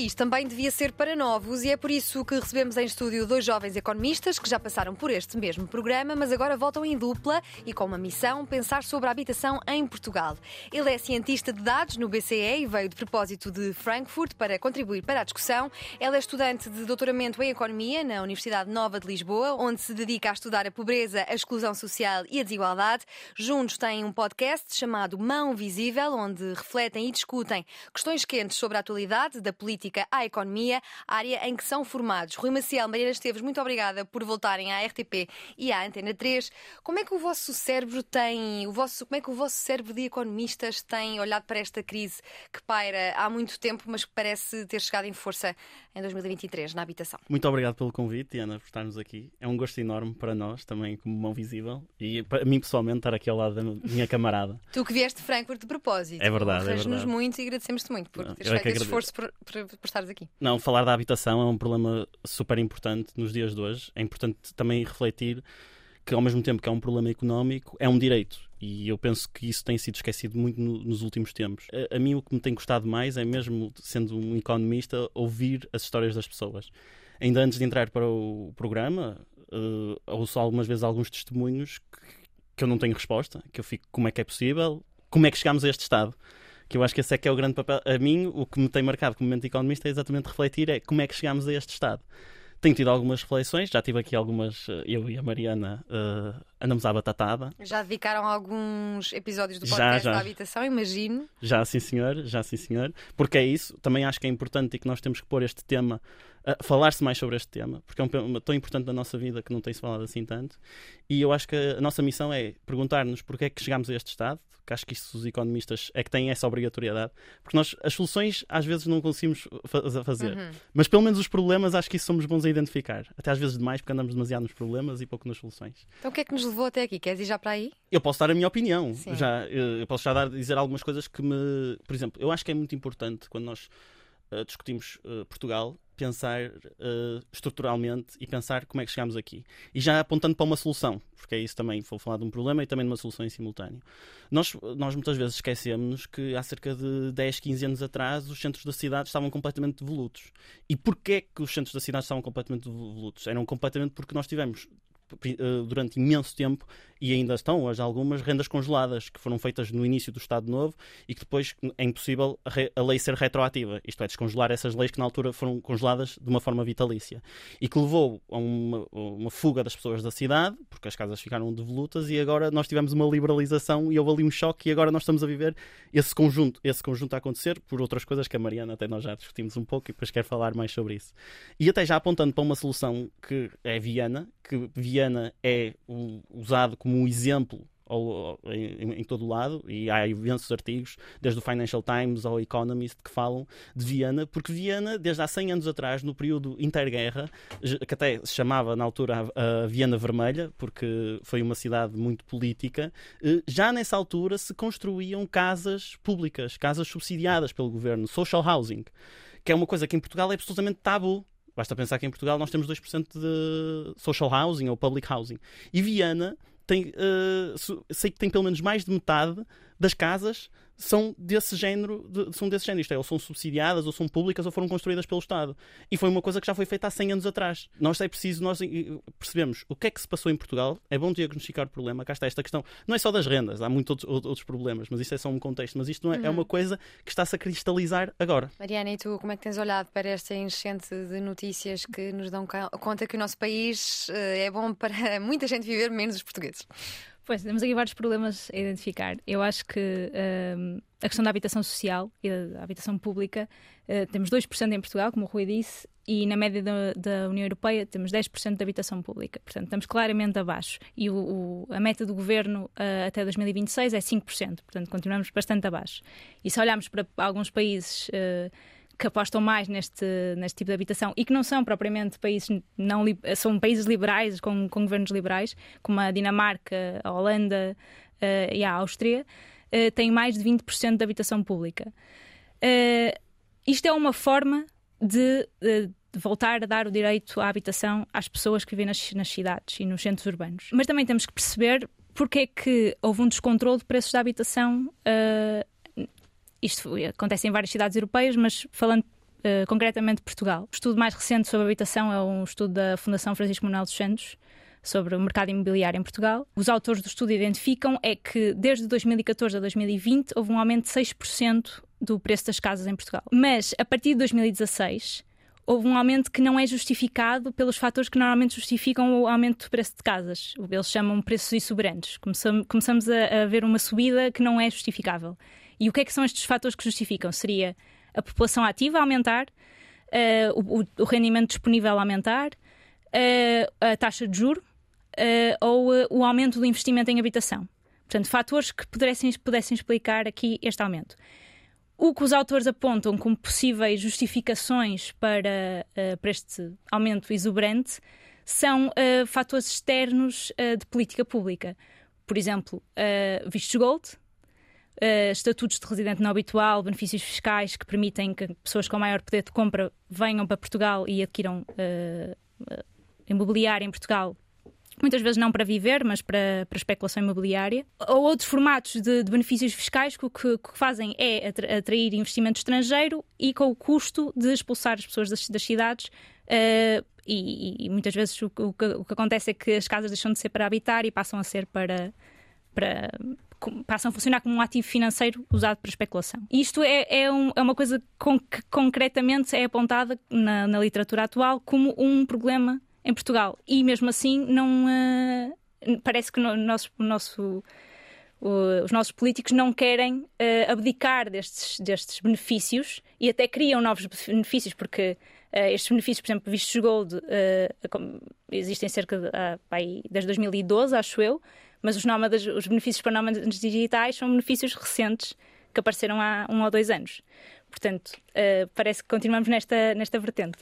país também devia ser para novos e é por isso que recebemos em estúdio dois jovens economistas que já passaram por este mesmo programa, mas agora voltam em dupla e com uma missão: pensar sobre a habitação em Portugal. Ele é cientista de dados no BCE e veio de propósito de Frankfurt para contribuir para a discussão. Ela é estudante de doutoramento em Economia na Universidade Nova de Lisboa, onde se dedica a estudar a pobreza, a exclusão social e a desigualdade. Juntos têm um podcast chamado Mão Visível, onde refletem e discutem questões quentes sobre a atualidade da política política à economia, área em que são formados. Rui Maciel, Mariana Esteves, muito obrigada por voltarem à RTP e à Antena 3. Como é que o vosso cérebro tem, o vosso, como é que o vosso cérebro de economistas tem olhado para esta crise que paira há muito tempo, mas que parece ter chegado em força em 2023 na habitação? Muito obrigado pelo convite, Ana, por estarmos aqui. É um gosto enorme para nós, também como mão visível, e para mim pessoalmente estar aqui ao lado da minha camarada. tu que vieste de Frankfurt de propósito. É verdade, é verdade. muito e agradecemos-te muito por teres feito é esse esforço por, por, por estares aqui. Não, falar da habitação é um problema super importante nos dias de hoje. É importante também refletir que, ao mesmo tempo que é um problema económico, é um direito. E eu penso que isso tem sido esquecido muito no, nos últimos tempos. A, a, mim, o que me tem gostado mais é, mesmo sendo um economista, ouvir as histórias das pessoas. Ainda antes de entrar para o programa, uh, ouço algumas vezes alguns testemunhos que, que eu não tenho resposta, que eu fico, como é que é possível? Como é que chegamos a este estado? Que eu acho que esse é que é o grande papel. A mim, o que me tem marcado como momento economista é exatamente refletir é como é que chegámos a este estado. Tenho tido algumas reflexões, já tive aqui algumas, eh, eu e a Mariana uh, andamos à batatada. Já dedicaram alguns episódios do podcast já, já. da habitação, imagino. Já sim senhor, já sim senhor. Porque é isso, também acho que é importante e que nós temos que pôr este tema, uh, falar-se mais sobre este tema, porque é um tema tão importante na nossa vida que não tem-se falado assim tanto. E eu acho que a nossa missão é perguntar-nos porque é que chegamos a este estado, que acho que isso os economistas é que têm essa obrigatoriedade, porque nós as soluções às vezes não conseguimos fazer, uhum. mas pelo menos os problemas acho que isso somos bons a identificar, até às vezes demais porque andamos demasiado nos problemas e pouco nas soluções. Então o que é que nos levou até aqui? Queres ir já para aí? Eu posso dar a minha opinião, já, eu posso já dar, dizer algumas coisas que me, por exemplo, eu acho que é muito importante quando nós uh, discutimos uh, Portugal pensar uh, estruturalmente e pensar como é que chegamos aqui. E já apontando para uma solução, porque é isso também, vou falar de um problema e também de uma solução em simultâneo. Nós, nós muitas vezes esquecemos que há cerca de 10, 15 anos atrás os centros da cidade estavam completamente devolutos. E porquê que os centros da cidade estavam completamente devolutos? Eram completamente porque nós tivemos durante imenso tempo e ainda estão hoje algumas rendas congeladas que foram feitas no início do Estado Novo e que depois é impossível a lei ser retroativa, isto é, descongelar essas leis que na altura foram congeladas de uma forma vitalícia e que levou a uma, uma fuga das pessoas da cidade, porque as casas ficaram devolutas e agora nós tivemos uma liberalização e houve ali um choque e agora nós estamos a viver esse conjunto, esse conjunto a acontecer por outras coisas que a Mariana até nós já discutimos um pouco e depois quero falar mais sobre isso. E até já apontando para uma solução que é Viana, que Viana é usado como um exemplo em, em, todo o lado, e há imensos artigos, desde o Financial Times ao Economist, que falam de Viena, porque Viena, desde há 100 anos atrás, no período interguerra, que até se chamava na altura a Viena Vermelha, porque foi uma cidade muito política, eh, já nessa altura se construíam casas públicas, casas subsidiadas pelo governo, social housing, que é uma coisa que em Portugal é absolutamente tabu. Basta pensar que em Portugal nós temos 2% de social housing ou public housing. E Viana tem, uh, sei que tem pelo menos mais de metade das casas são desse género, de, são desse género, isto é, ou são subsidiadas, ou são públicas, ou foram construídas pelo Estado. E foi uma coisa que já foi feita há 100 anos atrás. Nós é preciso, nós percebemos o que é que se passou em Portugal, é bom diagnosticar o problema, cá está esta questão, não é só das rendas, há muitos outros, outros problemas, mas isso é só um contexto, mas isto não é, é uhum. é uma coisa que está-se a cristalizar agora. Mariana, e tu, como é que tens olhado para esta enchente de notícias que nos dão conta que o nosso país eh, é bom para muita gente viver, menos os portugueses? Pois, temos aqui vários problemas a identificar. Eu acho que um, a questão da habitação social e da habitação pública, uh, temos 2% em Portugal, como o Rui disse, e na média da, da, União Europeia temos 10% de habitação pública. Portanto, estamos claramente abaixo. E o, o, a meta do governo uh, até 2026 é 5%. Portanto, continuamos bastante abaixo. E se olharmos para alguns países. Uh, que apostam mais neste, neste tipo de habitação e que não são propriamente países não são países liberais com, com governos liberais como a Dinamarca, a Holanda uh, e a Áustria uh, têm mais de 20% de habitação pública. Uh, isto é uma forma de, de, voltar a dar o direito à habitação às pessoas que vivem nas, nas cidades e nos centros urbanos. Mas também temos que perceber porque é que houve um descontrole de preços da habitação. Uh, isto acontece em várias cidades europeias, mas falando uh, concretamente de Portugal. O estudo mais recente sobre habitação é um estudo da Fundação Francisco Manuel dos Santos sobre o mercado imobiliário em Portugal. Os autores do estudo identificam é que desde 2014 a 2020 houve um aumento de 6% do preço das casas em Portugal. Mas a partir de 2016 houve um aumento que não é justificado pelos fatores que normalmente justificam o aumento do preço de casas. Eles chamam preços exuberantes. Começamos a, ver uma subida que não é justificável. E o que é que são estes fatores que justificam? Seria a população ativa a aumentar, uh, o, o, rendimento disponível a aumentar, uh, a taxa de juro uh, ou o aumento do investimento em habitação. Portanto, fatores que pudessem, pudessem explicar aqui este aumento. O que os autores apontam como possíveis justificações para, uh, para este aumento exuberante são uh, fatores externos uh, de política pública. Por exemplo, vistos gold, estatutos de residente não habitual, benefícios fiscais que permitem que pessoas com maior poder de compra venham para Portugal e adquiram imobiliário em Portugal muitas vezes não para viver, mas para, para especulação imobiliária. Ou outros formatos de, de benefícios fiscais que o que, que, fazem é atrair investimento estrangeiro e com o custo de expulsar as pessoas das, das cidades. Uh, e, e, muitas vezes o, o, que, o, que, acontece é que as casas deixam de ser para habitar e passam a ser para. para passam a funcionar como um ativo financeiro usado para especulação. Isto é, é, um, é uma coisa com que concretamente é apontada na, na literatura atual como um problema em Portugal. E mesmo assim, não uh, parece que no, nosso, nosso, os nossos políticos não querem uh, abdicar destes, destes benefícios e até criam novos benefícios, porque uh, estes benefícios, por exemplo, vistos gold, existem cerca de aí, desde 2012, acho eu, mas os, nómadas, os benefícios para nómadas digitais são benefícios recentes que apareceram há um ou dois anos. Portanto, parece que continuamos nesta, nesta vertente.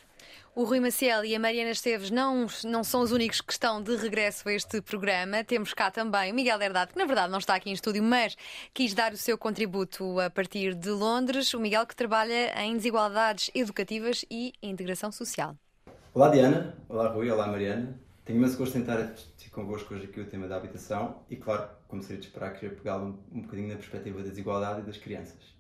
O Rui Maciel e a Mariana Esteves não, não são os únicos que estão de regresso a este programa. Temos cá também o Miguel Herdade, que na verdade não está aqui em estúdio, mas quis dar o seu contributo a partir de Londres. O Miguel que trabalha em desigualdades educativas e integração social. Olá Diana, olá Rui, olá Mariana. Tenho imenso gosto em estar convosco hoje aqui o tema da habitação e, claro, como seria de esperar, queria pegá-lo um, um bocadinho na perspectiva da desigualdade e das crianças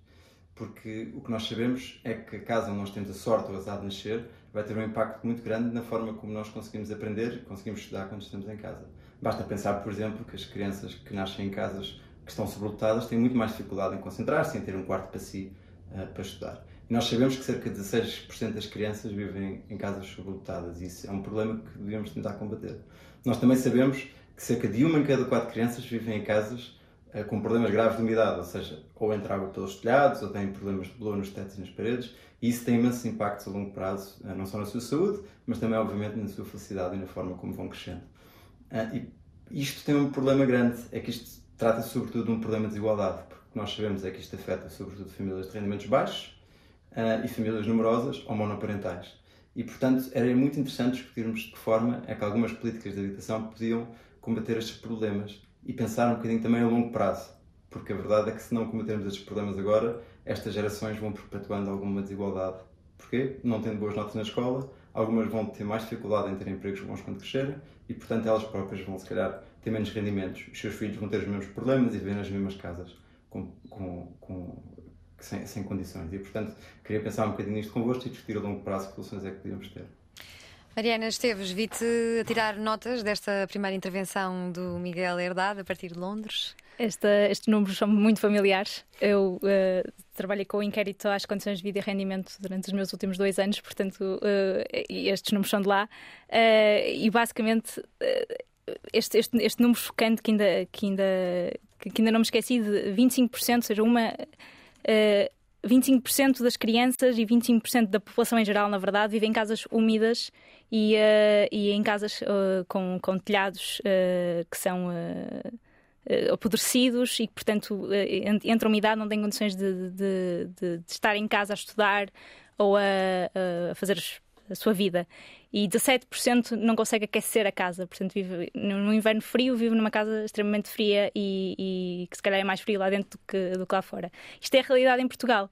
porque o que nós sabemos é que a casa onde nós temos a sorte ou azar de nascer vai ter um impacto muito grande na forma como nós conseguimos aprender conseguimos estudar quando estamos em casa. Basta pensar, por exemplo, que as crianças que nascem em casas que estão sobrelotadas têm muito mais dificuldade em concentrar-se, em ter um quarto para si uh, para estudar. E nós sabemos que cerca de 16% das crianças vivem em casas sobrelotadas e isso é um problema que devemos tentar combater. Nós também sabemos que cerca de uma em cada quatro crianças vivem em casas uh, com problemas graves de umidade, ou seja, ou entra água pelos telhados, ou têm problemas de bolor nos tetos e nas paredes, e isso tem imensos impactos a longo prazo, eh, não só na sua saúde, mas também, obviamente, na sua felicidade e na forma como vão crescendo. Eh, e isto tem um problema grande, é que isto trata-se sobretudo de um problema de desigualdade, porque nós sabemos é que isto afeta sobretudo famílias de rendimentos baixos eh, e famílias numerosas ou monoparentais. E, portanto, era muito interessante discutirmos de que forma é que algumas políticas de habitação podiam combater estes problemas e pensar um bocadinho também a longo prazo porque a verdade é que se não combatermos estes problemas agora, estas gerações vão perpetuando alguma desigualdade. Porquê? Não tendo boas notas na escola, algumas vão ter mais dificuldade em ter empregos bons quando crescerem e, portanto, elas próprias vão, se calhar, ter menos rendimentos. Os seus filhos vão ter os mesmos problemas e viver nas mesmas casas, com, com, com, sem, sem condições. E, portanto, queria pensar um bocadinho nisto convosco e discutir a longo prazo que soluções é que podíamos ter. Mariana Esteves, vi-te a tirar notas desta primeira intervenção do Miguel Herdade a partir de Londres. Esta, estes números são muito familiares. Eu uh, trabalhei com o inquérito às condições de vida e rendimento durante os meus últimos dois anos, portanto, uh, estes números são de lá. Uh, e basicamente, este, este, este número chocante que ainda, que, ainda, que ainda não me esqueci de 25%, ou seja, uma. 25% das crianças e 25% da população em geral, na verdade, vivem em casas úmidas e, e em casas com, com telhados que são uh, apodrecidos e que, portanto, uh, entram uma idade não têm condições de, de, de, de, estar em casa a estudar ou a, a fazer a sua vida. E 17% não consegue aquecer a casa, portanto, vive no inverno frio, vive numa casa extremamente fria e, e que se calhar é mais frio lá dentro do que, do que lá fora. Isto é a realidade em Portugal.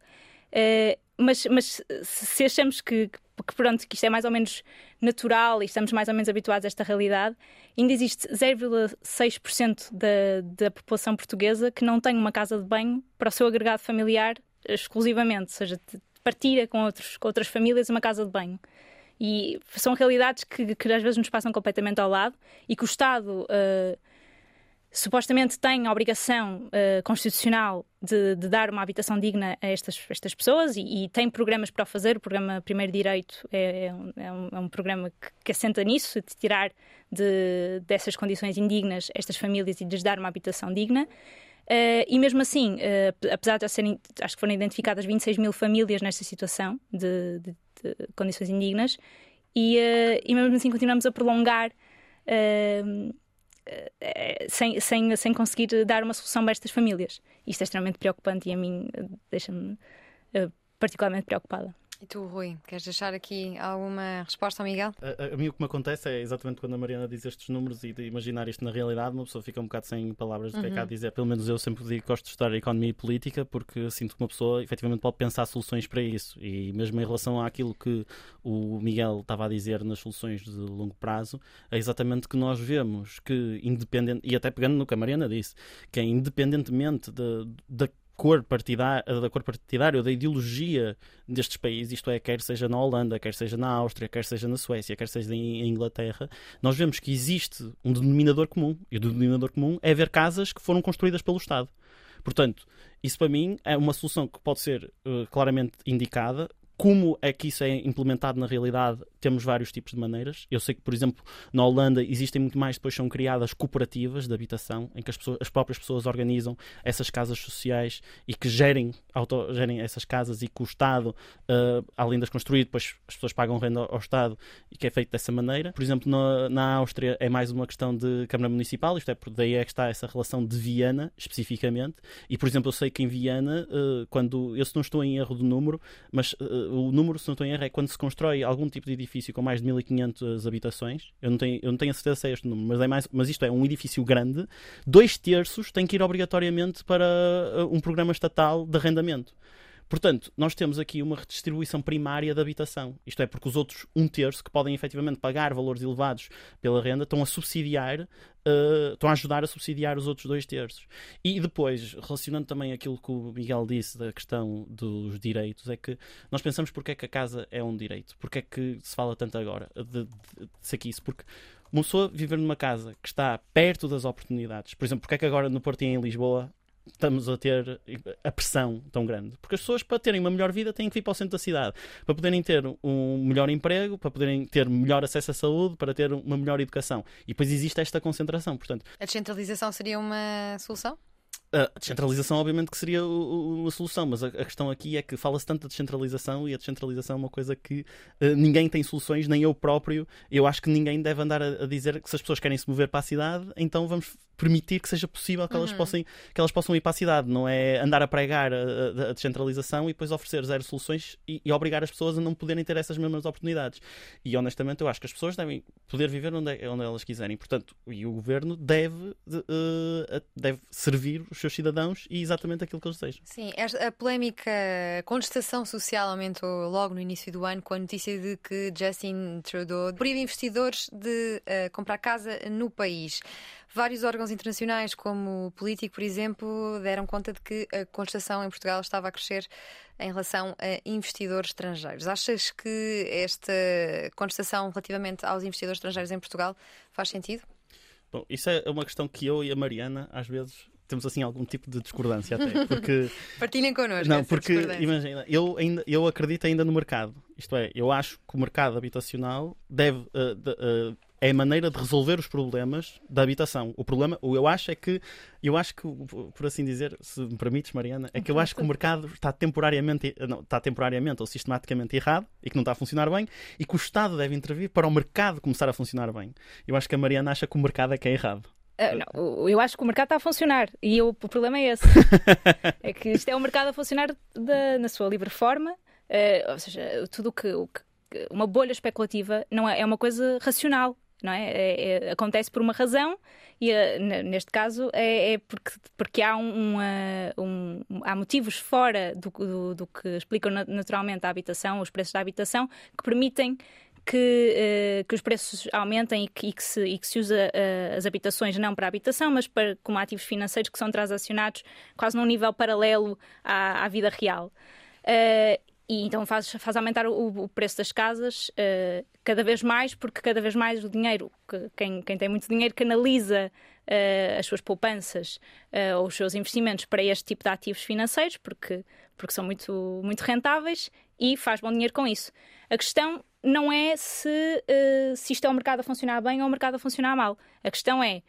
Uh, mas, mas se achamos que, que, pronto, que isto é mais ou menos natural e estamos mais ou menos habituados a esta realidade, ainda existe 0,6% da, da população portuguesa que não tem uma casa de banho para o seu agregado familiar exclusivamente, ou seja, partilha com, outros, com outras famílias uma casa de banho. E são realidades que, que às vezes nos passam completamente ao lado e que o Estado uh, supostamente tem a obrigação uh, constitucional de, de, dar uma habitação digna a estas, estas pessoas e, e, tem programas para o fazer. O programa Primeiro Direito é, é, um, é um, é programa que, que, assenta nisso, de tirar de, dessas condições indignas estas famílias e lhes dar uma habitação digna. Uh, e mesmo assim, uh, apesar de serem, acho que foram identificadas 26 mil famílias nesta situação de, de, de condições indignas, e, uh, e, mesmo assim continuamos a prolongar sem, sem, sem conseguir dar uma solução para estas famílias. Isto é extremamente preocupante e a mim deixa-me particularmente preocupada. E tu, Rui, queres deixar aqui alguma resposta ao Miguel? A, a, mim o que me acontece é exatamente quando a Mariana diz estes números e de imaginar isto na realidade, uma pessoa fica um bocado sem palavras do uhum. que é que há a uhum. dizer. Pelo menos eu sempre digo que gosto de estudar economia e política porque sinto que uma pessoa efetivamente pode pensar soluções para isso. E mesmo em relação àquilo que o Miguel estava a dizer nas soluções de longo prazo, é exatamente que nós vemos que, independente, e até pegando no que a Mariana disse, que é independentemente da cor partidária, da cor partidária ou da ideologia destes países, isto é, quer seja na Holanda, quer seja na Áustria, quer seja na Suécia, quer seja em Inglaterra, nós vemos que existe um denominador comum. E o denominador comum é ver casas que foram construídas pelo Estado. Portanto, isso para mim é uma solução que pode ser uh, claramente indicada, como é que isso é implementado na realidade, temos vários tipos de maneiras. Eu sei que, por exemplo, na Holanda existem muito mais, depois são criadas cooperativas de habitação, em que as, pessoas, as próprias pessoas organizam essas casas sociais e que gerem, auto, gerem essas casas e que o Estado, uh, além das construir, depois as pessoas pagam renda ao Estado e que é feito dessa maneira. Por exemplo, na, na Áustria é mais uma questão de Câmara Municipal, isto é, por daí é que está essa relação de Viana, especificamente. E, por exemplo, eu sei que em Viana, uh, quando, eu se não estou em erro do número, mas uh, o número, se não estou em erro, é quando se constrói algum tipo de edifício com mais de 1500 habitações. Eu não tenho, eu não tenho a certeza se é este número, mas, é mais, mas isto é um edifício grande. Dois terços têm que ir obrigatoriamente para uh, um programa estatal de arrendamento. Portanto, nós temos aqui uma redistribuição primária da habitação. Isto é, porque os outros um terço, que podem efetivamente pagar valores elevados pela renda, estão a subsidiar, uh, estão a ajudar a subsidiar os outros dois terços. E depois, relacionando também aquilo que o Miguel disse da questão dos direitos, é que nós pensamos porque é que a casa é um direito. Porque é que se fala tanto agora de, de, de, isso? Porque uma pessoa viver numa casa que está perto das oportunidades, por exemplo, porque é que agora no Porto e em Lisboa estamos a ter a pressão tão grande. Porque as pessoas, para terem uma melhor vida, têm que vir para o centro da cidade. Para poderem ter um melhor emprego, para poderem ter melhor acesso à saúde, para ter uma melhor educação. E depois existe esta concentração. Portanto, a descentralização seria uma solução? A descentralização, obviamente, que seria uma solução, mas a, questão aqui é que fala-se tanto da descentralização e a descentralização é uma coisa que uh, ninguém tem soluções, nem eu próprio. Eu acho que ninguém deve andar a, a, dizer que se as pessoas querem se mover para a cidade, então vamos permitir que seja possível que, uhum. elas, possam, que elas possam ir para a cidade. Não é andar a pregar a, a descentralização e depois oferecer zero soluções e, e, obrigar as pessoas a não poderem ter essas mesmas oportunidades. E honestamente, eu acho que as pessoas devem poder viver onde, é, onde elas quiserem. Portanto, e o governo deve, uh, deve servir os seus cidadãos e exatamente aquilo que eles desejam. Sim, a polémica contestação social aumentou logo no início do ano com a notícia de que Justin Trudeau proíbe investidores de uh, comprar casa no país. Vários órgãos internacionais, como o Político, por exemplo, deram conta de que a contestação em Portugal estava a crescer em relação a investidores estrangeiros. Achas que esta contestação relativamente aos investidores estrangeiros em Portugal faz sentido? Bom, isso é uma questão que eu e a Mariana às vezes temos assim algum tipo de discordância até. Porque... Partilhem connosco. Não, porque imagina, eu, ainda, eu acredito ainda no mercado. Isto é, eu acho que o mercado habitacional deve. Uh, de, uh, é a maneira de resolver os problemas da habitação. O problema, o eu acho é que, eu acho que, por assim dizer, se me permites, Mariana, é que eu acho que o mercado está temporariamente, não, está temporariamente ou sistematicamente errado e que não está a funcionar bem e que o Estado deve intervir para o mercado começar a funcionar bem. Eu acho que a Mariana acha que o mercado é que é errado. Uh, não, eu acho que o mercado está a funcionar e eu, o problema é esse. é que isto é um mercado a funcionar na sua livre forma, Uh, ou seja, tudo que, o que uma bolha especulativa não é, é uma coisa racional, não é? é, é acontece por uma razão e uh, neste caso é, é, porque, porque há, um, um, há motivos fora do, do, do, que explicam naturalmente a habitação, os preços da habitação, que permitem que, uh, que os preços aumentem e que, e que, se, e que se usa uh, as habitações não para habitação, mas para, como ativos financeiros que são transacionados quase num nível paralelo à, à vida real. Uh, e então faz, faz aumentar o, o preço das casas uh, cada vez mais, porque cada vez mais o dinheiro, que, quem, quem tem muito dinheiro, canaliza uh, as suas poupanças uh, ou os seus investimentos para este tipo de ativos financeiros, porque, porque são muito, muito rentáveis e faz bom dinheiro com isso. A questão não é se, se isto é um mercado a funcionar bem ou um mercado a funcionar mal. A questão é,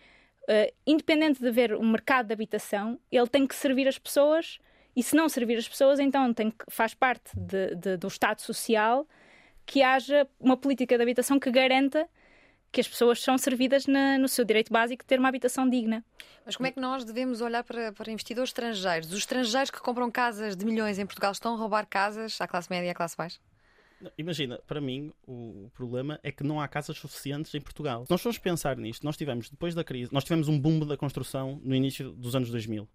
independente de haver um mercado de habitação, ele tem que servir as pessoas e se não servir as pessoas, então tem, faz parte de, de, do Estado Social que haja uma política de habitação que garanta que as pessoas são servidas na, no seu direito básico de ter uma habitação digna. Mas como é que nós devemos olhar para, para investidores estrangeiros? Os estrangeiros que compram casas de milhões em Portugal estão a roubar casas à classe média e à classe baixa? Imagina, para mim, o problema é que não há casas suficientes em Portugal. Se nós formos pensar nisto, nós tivemos, depois da crise, nós tivemos um boom da construção no início dos anos 2000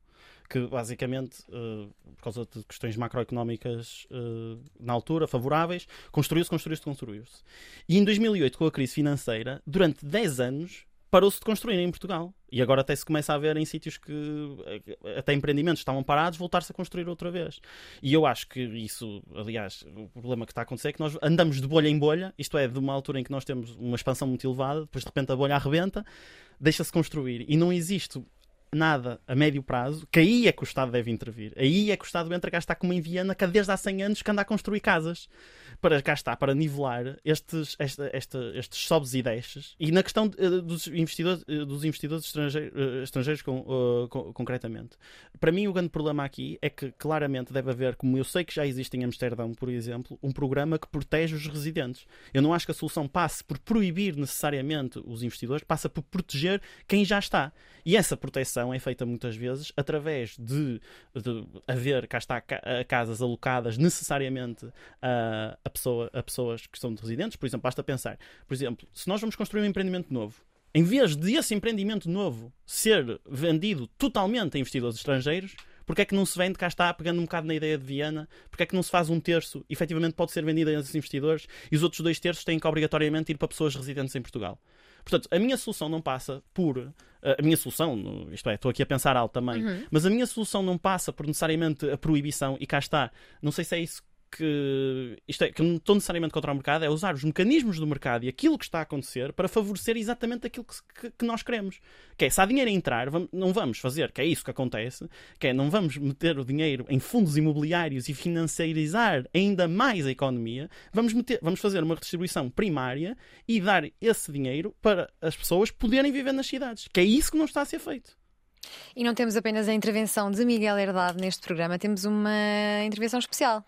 que basicamente, uh, por causa de questões macroeconómicas uh, na altura, favoráveis, construiu-se, construiu-se, construiu-se. E em 2008, com a crise financeira, durante 10 anos, parou-se de construir em Portugal. E agora até se começa a ver em sítios que eh, até empreendimentos estavam parados, voltar-se a construir outra vez. E eu acho que isso, aliás, o problema que está a acontecer é que nós andamos de bolha em bolha, isto é, de uma altura em que nós temos uma expansão muito elevada, depois de repente a bolha arrebenta, deixa-se construir. E não existe nada a médio prazo, que aí é que o Estado deve intervir. Aí é que o Estado entra cá está como em Viana, que desde há 100 anos que anda a construir casas. Para cá está, para nivelar estes, esta, esta, estes sobes e desces. E na questão uh, dos investidores, uh, dos investidores estrangeiros, uh, estrangeiros com, com, concretamente. Para mim, o grande problema aqui é que claramente deve haver, como eu sei que já existe em Amsterdão, por exemplo, um programa que protege os residentes. Eu não acho que a solução passe por proibir necessariamente os investidores, passa por proteger quem já está. E essa proteção é feita muitas vezes através de, de haver, cá está, casas alocadas necessariamente a, a, pessoa, a pessoas que são residentes. Por exemplo, basta pensar, por exemplo, se nós vamos construir um empreendimento novo, em vez de esse empreendimento novo ser vendido totalmente a investidores estrangeiros, porque é que não se vende, cá está, pegando um bocado na ideia de Viana, porque é que não se faz um terço, efetivamente pode ser vendido a esses investidores, e os outros dois terços têm que obrigatoriamente ir para pessoas residentes em Portugal. Portanto, a minha solução não passa por. Uh, a minha solução, isto é, estou aqui a pensar alto também, uhum. mas a minha solução não passa por necessariamente a proibição, e cá está. Não sei se é isso que isto é, que não estou necessariamente contra o mercado, é usar os mecanismos do mercado e aquilo que está a acontecer para favorecer exatamente aquilo que, que, que nós queremos. Que é, se há dinheiro a entrar, vamos, não vamos fazer, que é isso que acontece, que é, não vamos meter o dinheiro em fundos imobiliários e financiarizar ainda mais a economia, vamos, meter, vamos fazer uma redistribuição primária e dar esse dinheiro para as pessoas poderem viver nas cidades, que é isso que não está a ser feito. E não temos apenas a intervenção de Miguel Herdade neste programa, temos uma intervenção especial.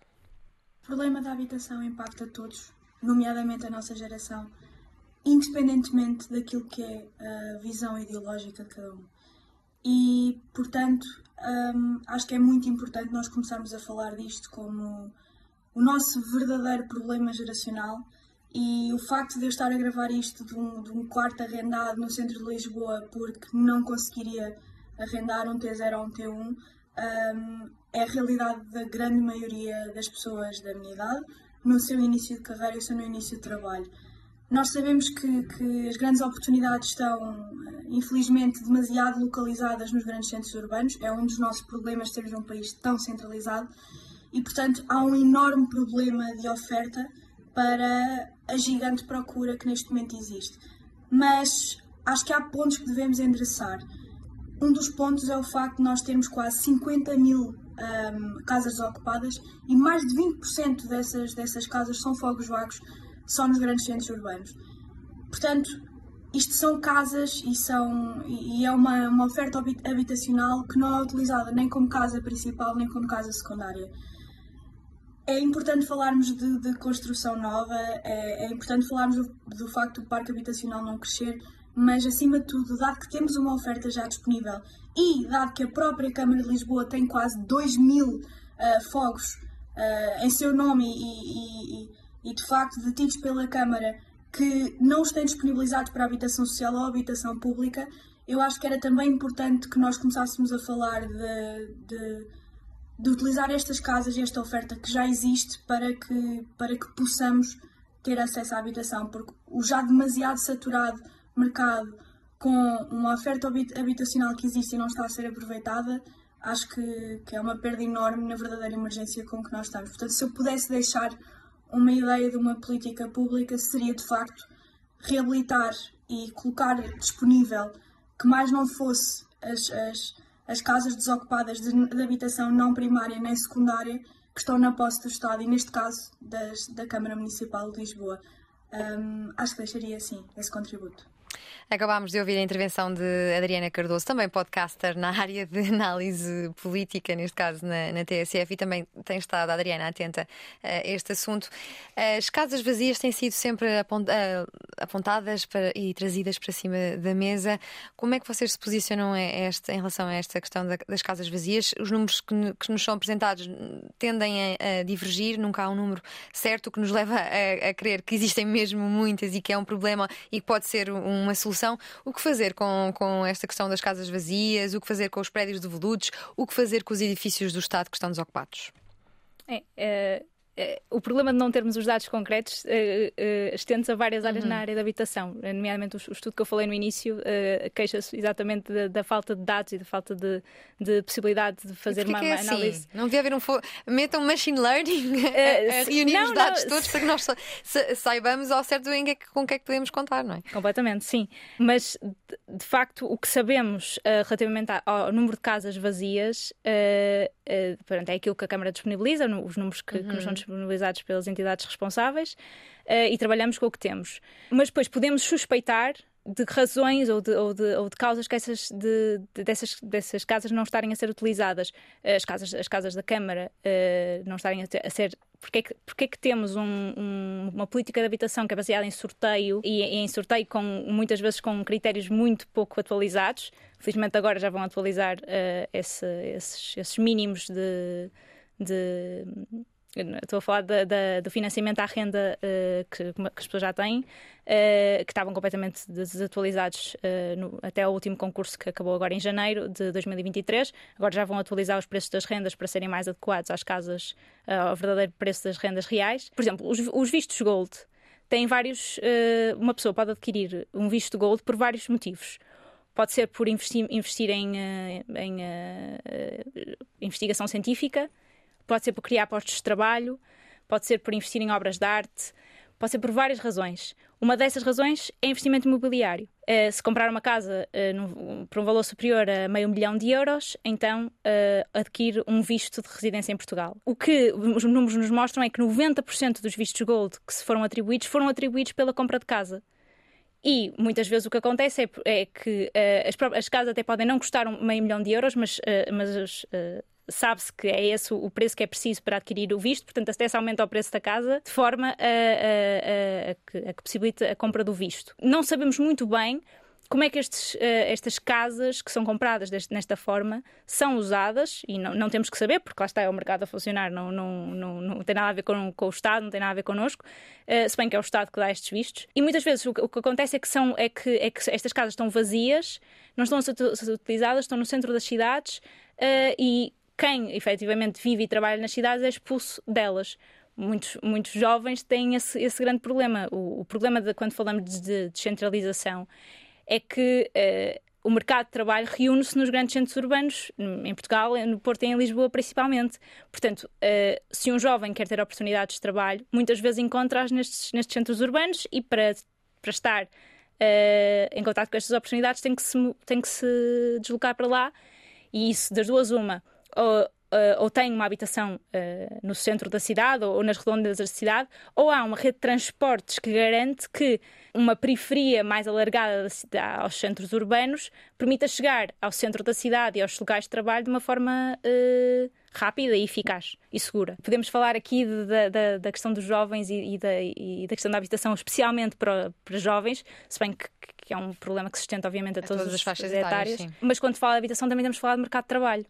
O problema da habitação impacta todos, nomeadamente a nossa geração, independentemente daquilo que é a visão ideológica de cada um. E, portanto, hum, acho que é muito importante nós começarmos a falar disto como o nosso verdadeiro problema geracional e o facto de eu estar a gravar isto de um, de um quarto arrendado no centro de Lisboa porque não conseguiria arrendar um T0 ou um T1 um, é a realidade da grande maioria das pessoas da minha idade no seu início de carreira e no seu início de trabalho. Nós sabemos que, que, as grandes oportunidades estão, infelizmente, demasiado localizadas nos grandes centros urbanos. É um dos nossos problemas termos um país tão centralizado e, portanto, há um enorme problema de oferta para a gigante procura que neste momento existe. Mas acho que há pontos que devemos endereçar. Um dos pontos é o facto de nós termos quase 50 mil um, casas ocupadas e mais de 20% dessas, dessas casas são fogos vagos só nos grandes centros urbanos. Portanto, isto são casas e, são, e é uma, uma oferta habitacional que não é utilizada nem como casa principal nem como casa secundária. É importante falarmos de, de construção nova, é, é, importante falarmos do, do facto do parque habitacional não crescer, mas acima de tudo, dado que temos uma oferta já disponível e dado que a própria Câmara de Lisboa tem quase 2 mil uh, fogos uh, em seu nome e, e, e, de facto detidos pela Câmara que não têm disponibilizados para habitação social ou habitação pública, eu acho que era também importante que nós começássemos a falar de, de, de utilizar estas casas e esta oferta que já existe para que, para que possamos ter acesso à habitação, porque o já demasiado saturado mercado com uma oferta habitacional que existe e não está a ser aproveitada, acho que, que é uma perda enorme na verdadeira emergência com que nós estamos. Portanto, se eu pudesse deixar uma ideia de uma política pública, seria de facto reabilitar e colocar disponível que mais não fosse as, as, as casas desocupadas de, de, habitação não primária nem secundária que estão na posse do Estado e, neste caso, das, da Câmara Municipal de Lisboa. Um, acho que deixaria, sim, esse contributo. Acabámos de ouvir a intervenção de Adriana Cardoso, também podcaster na área de análise política, neste caso na, na TSF, e também tem estado, a Adriana, atenta a este assunto. As casas vazias têm sido sempre apontadas para, e trazidas para cima da mesa. Como é que vocês se posicionam em relação a esta questão das casas vazias? Os números que, que nos são apresentados tendem a, a, divergir, nunca há um número certo, que nos leva a, a crer que existem mesmo muitas e que é um problema e que pode ser uma solução solução. O que fazer com, com esta questão das casas vazias? O que fazer com os prédios devolutos? O que fazer com os edifícios do Estado que estão desocupados? É, eh, o problema de não termos os dados concretos uh, uh, estende-se a várias áreas uhum. na área da habitação, nomeadamente o, o, estudo que eu falei no início uh, queixa-se exatamente da, da, falta de dados e da falta de, de possibilidade de fazer uma, é assim? análise. Não devia haver um. Fo... Metam machine learning a, a reunir não, os dados não. todos para que nós saibamos ao certo em que, com o que é que podemos contar, não é? Completamente, sim. Mas de, de facto, o que sabemos relativamente ao, número de casas vazias uh, é aquilo que a Câmara disponibiliza, os números que, uhum. que nos são disponibilizados pelas entidades responsáveis uh, e trabalhamos com o que temos. Mas depois podemos suspeitar de razões ou de, ou de, ou de causas que essas, de, de, dessas, dessas casas não estarem a ser utilizadas, as casas, as casas da Câmara uh, não estarem a, ter, a ser. Porque é que, porque é que temos um, um, uma política de habitação que é baseada em sorteio e, e, em sorteio com muitas vezes com critérios muito pouco atualizados? Felizmente agora já vão atualizar uh, esse, esses, esses mínimos de, de Estou a falar da, da, do financiamento à renda uh, que, que, as pessoas já têm, uh, que estavam completamente desatualizados uh, no, até o último concurso que acabou agora em janeiro de 2023. Agora já vão atualizar os preços das rendas para serem mais adequados às casas, ao verdadeiro preço das rendas reais. Por exemplo, os, os vistos Gold têm vários. uma pessoa pode adquirir um visto Gold por vários motivos. Pode ser por investir, investir em, em investigação científica Pode ser por criar postos de trabalho, pode ser por investir em obras de arte, pode ser por várias razões. Uma dessas razões é investimento imobiliário. Uh, se comprar uma casa uh, no, por um valor superior a meio milhão de euros, então uh, adquire um visto de residência em Portugal. O que os números nos mostram é que 90% dos vistos Gold que se foram atribuídos foram atribuídos pela compra de casa. E muitas vezes o que acontece é, é que as, as, casas até podem não custar um meio milhão de euros, mas, mas sabe-se que é esse o preço que é preciso para adquirir o visto, portanto, até se aumenta o preço da casa, de forma a, a, a, que, a que possibilite a compra do visto. Não sabemos muito bem como é que estes, uh, estas casas que são compradas deste, nesta forma são usadas e não, não, temos que saber, porque lá está é o mercado a funcionar, não, não, não, não tem nada a ver com, com, o Estado, não tem nada a ver connosco, uh, se bem que é o Estado que dá estes vistos. E muitas vezes o, o que acontece é que, são, é, que, é que estas casas estão vazias, não estão a ser utilizadas, estão no centro das cidades uh, e quem efetivamente vive e trabalha nas cidades é expulso delas. Muitos, muitos jovens têm esse, esse grande problema. O, o problema de quando falamos de descentralização é que uh, o mercado de trabalho reúne-se nos grandes centros urbanos, em Portugal, no Porto e em Lisboa principalmente. Portanto, uh, se um jovem quer ter oportunidades de trabalho, muitas vezes encontra-as nestes, nestes centros urbanos e para, para estar uh, em contato com estas oportunidades tem que, se, tem que se deslocar para lá. E isso, das duas, uma ou, Uh, ou tem uma habitação uh, no centro da cidade ou, nas redondezas da cidade, ou há uma rede de transportes que garante que uma periferia mais alargada cidade, aos centros urbanos permita chegar ao centro da cidade e aos locais de trabalho de uma forma uh, rápida e eficaz e segura. Podemos falar aqui de, de, de, da questão dos jovens e, e, da, e, da, questão da habitação, especialmente para, para jovens, se bem que, que, é um problema que se sustenta, obviamente, a, a todas, as faixas etárias. etárias mas quando fala de habitação, também temos que falar de mercado de trabalho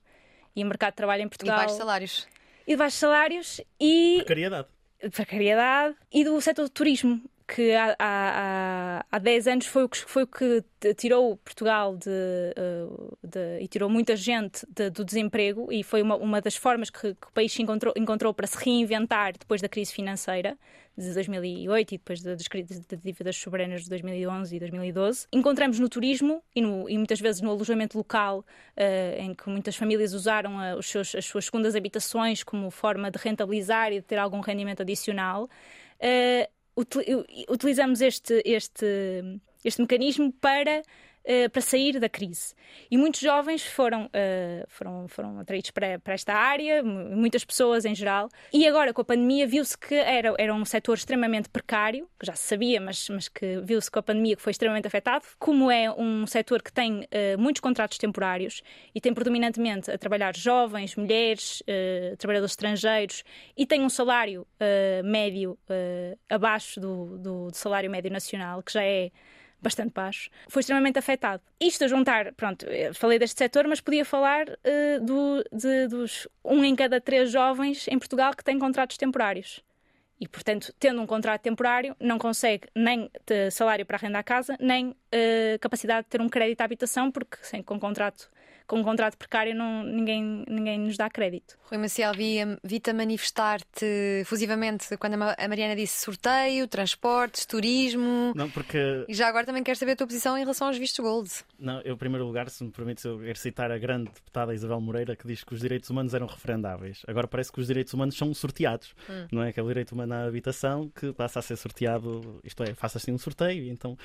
e o mercado de trabalho em Portugal. E baixos salários. e de baixos salários e. Precariedade. Precariedade e do setor do turismo que há, há, há 10 anos foi o que, foi o que tirou Portugal de, eh, de, e tirou muita gente de, do desemprego e foi uma, uma das formas que, que, o país encontrou, encontrou para se reinventar depois da crise financeira de 2008 e depois das de, dívidas soberanas de 2011 e 2012. Encontramos no turismo e, no, e muitas vezes no alojamento local, uh, em que muitas famílias usaram uh, os seus, as suas segundas habitações como forma de rentabilizar e de ter algum rendimento adicional. Uh, utilizamos este, este, este mecanismo para uh, para sair da crise. E muitos jovens foram, uh, foram, foram atraídos para, para esta área, muitas pessoas em geral, e agora com a pandemia viu-se que era, era um setor extremamente precário, que já se sabia, mas, mas que viu-se com a pandemia que foi extremamente afetado, como é um setor que tem uh, muitos contratos temporários e tem predominantemente a trabalhar jovens, mulheres, trabalhadores estrangeiros e tem um salário médio abaixo do, do, do salário médio nacional, que já é bastante baixo, foi extremamente afetado. Isto a juntar, pronto, falei deste setor, mas podia falar uh, do, de, dos um em cada três jovens em Portugal que têm contratos temporários. E, portanto, tendo um contrato temporário, não consegue nem salário para arrendar a casa, nem uh, capacidade de ter um crédito à habitação, porque sem, com contrato com um contrato precário não, ninguém, ninguém nos dá crédito. Rui Maciel, vi-te manifestar-te fusivamente quando a Mariana disse sorteio, transportes, turismo. Não, porque. E já agora também quero saber a tua posição em relação aos vistos gold. Não, eu, em primeiro lugar, se me permites, eu quero citar a grande deputada Isabel Moreira que diz que os direitos humanos eram referendáveis. Agora parece que os direitos humanos são sorteados, hum. não é? Que é o direito humano à habitação que passa a ser sorteado, isto é, faça assim um sorteio e então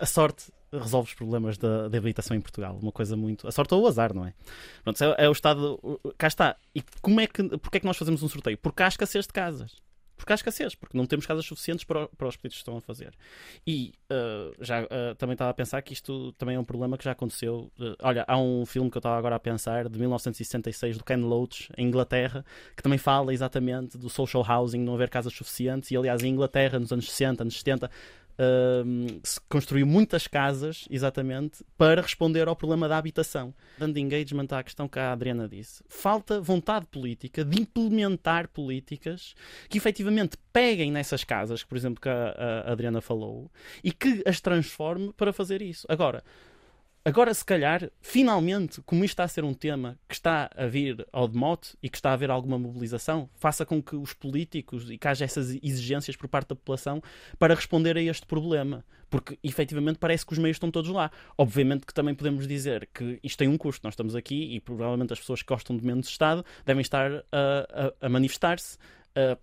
A sorte resolve os problemas da, da habitação em Portugal. Uma coisa muito. A sorte ou o azar, não é? Pronto, é, é o Estado. Cá está. E como é que. Porquê é que nós fazemos um sorteio? Porque há escassez de casas. Porque há escassez, porque não temos casas suficientes para, para os pedidos que estão a fazer. E uh, já uh, também estava a pensar que isto também é um problema que já aconteceu. Uh, olha, há um filme que eu estava agora a pensar, de 1966, do Ken Loach, em Inglaterra, que também fala exatamente do social housing, não haver casas suficientes. E aliás, em Inglaterra, nos anos 60, anos 70, se construiu muitas casas, exatamente, para responder ao problema da habitação. Dando engagement à questão que a Adriana disse, falta vontade política de implementar políticas que efetivamente peguem nessas casas, por exemplo, que a, a Adriana falou, e que as transforme para fazer isso. Agora, Agora, se calhar, finalmente, como isto está a ser um tema que está a vir ao demote e que está a haver alguma mobilização, faça com que os políticos e que haja essas exigências por parte da população para responder a este problema. Porque, efetivamente, parece que os meios estão todos lá. Obviamente que também podemos dizer que isto tem um custo. Nós estamos aqui e provavelmente as pessoas que gostam de menos Estado devem estar a, a, a manifestar-se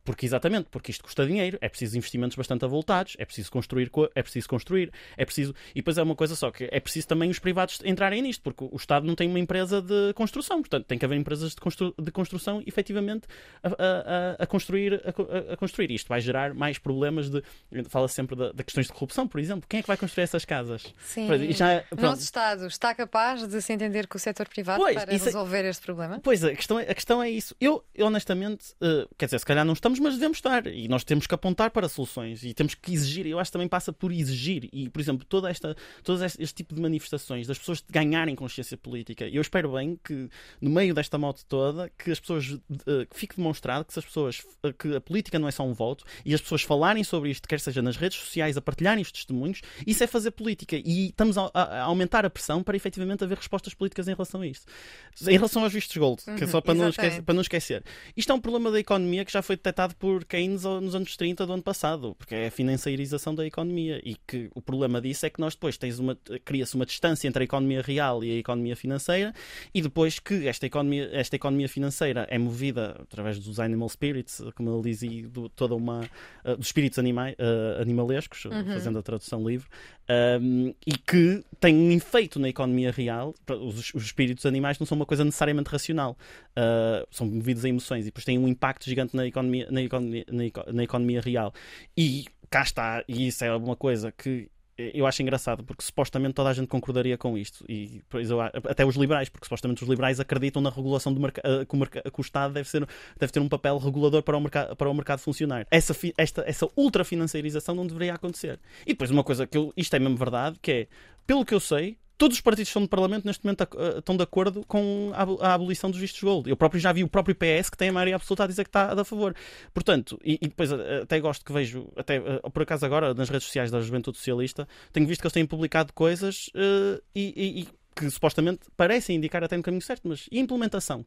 porque exatamente, porque isto custa dinheiro, é preciso investimentos bastante avultados, é preciso construir, é preciso construir, é preciso. E depois é uma coisa só que é preciso também os privados entrarem nisto, porque o Estado não tem uma empresa de construção, portanto tem que haver empresas de, constru... de construção efetivamente a, a, a construir, a, a, construir. Isto vai gerar mais problemas de. Fala sempre de, de, questões de corrupção, por exemplo. Quem é que vai construir essas casas? Sim. Já, o nosso Estado está capaz de se entender com o setor privado pois, para resolver é... este problema? Pois, a questão, é, a questão é isso. Eu, honestamente, uh, quer dizer, se calhar calhar não estamos, mas devemos estar. E nós temos que apontar para soluções e temos que exigir. Eu acho que também passa por exigir. E, por exemplo, toda esta, todo este, este tipo de manifestações das pessoas ganharem consciência política. Eu espero bem que, no meio desta moto toda, que as pessoas uh, que fique demonstrado que as pessoas uh, que a política não é só um voto e as pessoas falarem sobre isto, quer seja nas redes sociais, a partilharem os testemunhos, isso é fazer política. E estamos a, a aumentar a pressão para efetivamente haver respostas políticas em relação a isto. Em relação aos vistos gold, uhum, que é só para não, esquecer, para não esquecer. Isto é um problema da economia que já foi detectado por Keynes nos anos 30 do ano passado, porque é a financiarização da economia e que o problema disso é que nós depois tens uma cria-se uma distância entre a economia real e a economia financeira e depois que esta economia esta economia financeira é movida através dos animal spirits, como ele dizia, do, toda uma uh, dos espíritos animais, uh, animalescos, uhum. fazendo a tradução livre, um, e que tem um efeito na economia real. Os, os, espíritos animais não são uma coisa necessariamente racional, uh, são movidos a emoções e depois têm um impacto gigante na economia, na economia, na, na economia real. E cá está, e isso é uma coisa que eu acho engraçado porque supostamente toda a gente concordaria com isto. E eu, até os liberais porque supostamente os liberais acreditam na regulação do mercado que, o que o Estado deve, ser, deve ter um papel regulador para o mercado para o mercado funcionar. Essa esta essa ultrafinanciarização não deveria acontecer. E depois uma coisa que eu, isto é mesmo verdade que é pelo que eu sei todos os partidos que estão no Parlamento neste momento uh, estão de acordo com a, abolição dos vistos gold. Eu próprio já vi o próprio PS que tem a maioria absoluta a dizer que está a favor. Portanto, e, e depois uh, até gosto que vejo, até uh, por acaso agora nas redes sociais da Juventude Socialista, tenho visto que eles têm publicado coisas e, e, e que supostamente parecem indicar até no caminho certo, mas e implementação?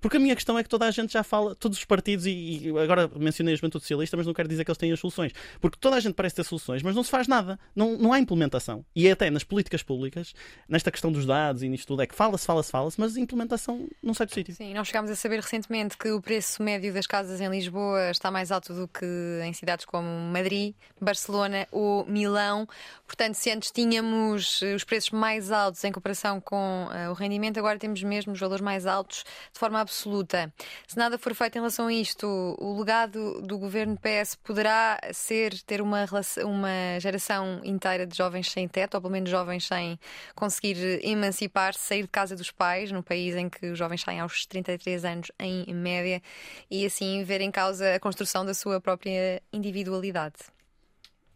Porque a minha questão é que toda a gente já fala, todos os partidos, e, e agora mencionei a Juventude Socialista, mas não quero dizer que eles têm as soluções. Porque toda a gente parece ter soluções, mas não se faz nada. Não, não há implementação. E é até nas políticas públicas, nesta questão dos dados e nisto tudo, é que fala-se, fala-se, fala-se, mas a implementação não sai do sítio. Sim, nós chegámos a saber recentemente que o preço médio das casas em Lisboa está mais alto do que em cidades como Madrid, Barcelona ou Milão. Portanto, se antes tínhamos os preços mais altos em comparação com uh, o rendimento, agora temos mesmo os valores mais altos de forma absoluta. Se nada for feito em relação a isto, o legado do governo PS poderá ser ter uma, uma geração inteira de jovens sem teto, ou pelo menos jovens sem conseguir emancipar-se, sair de casa dos pais, num país em que os jovens saem aos 33 anos em média, e assim ver em causa a construção da sua própria individualidade.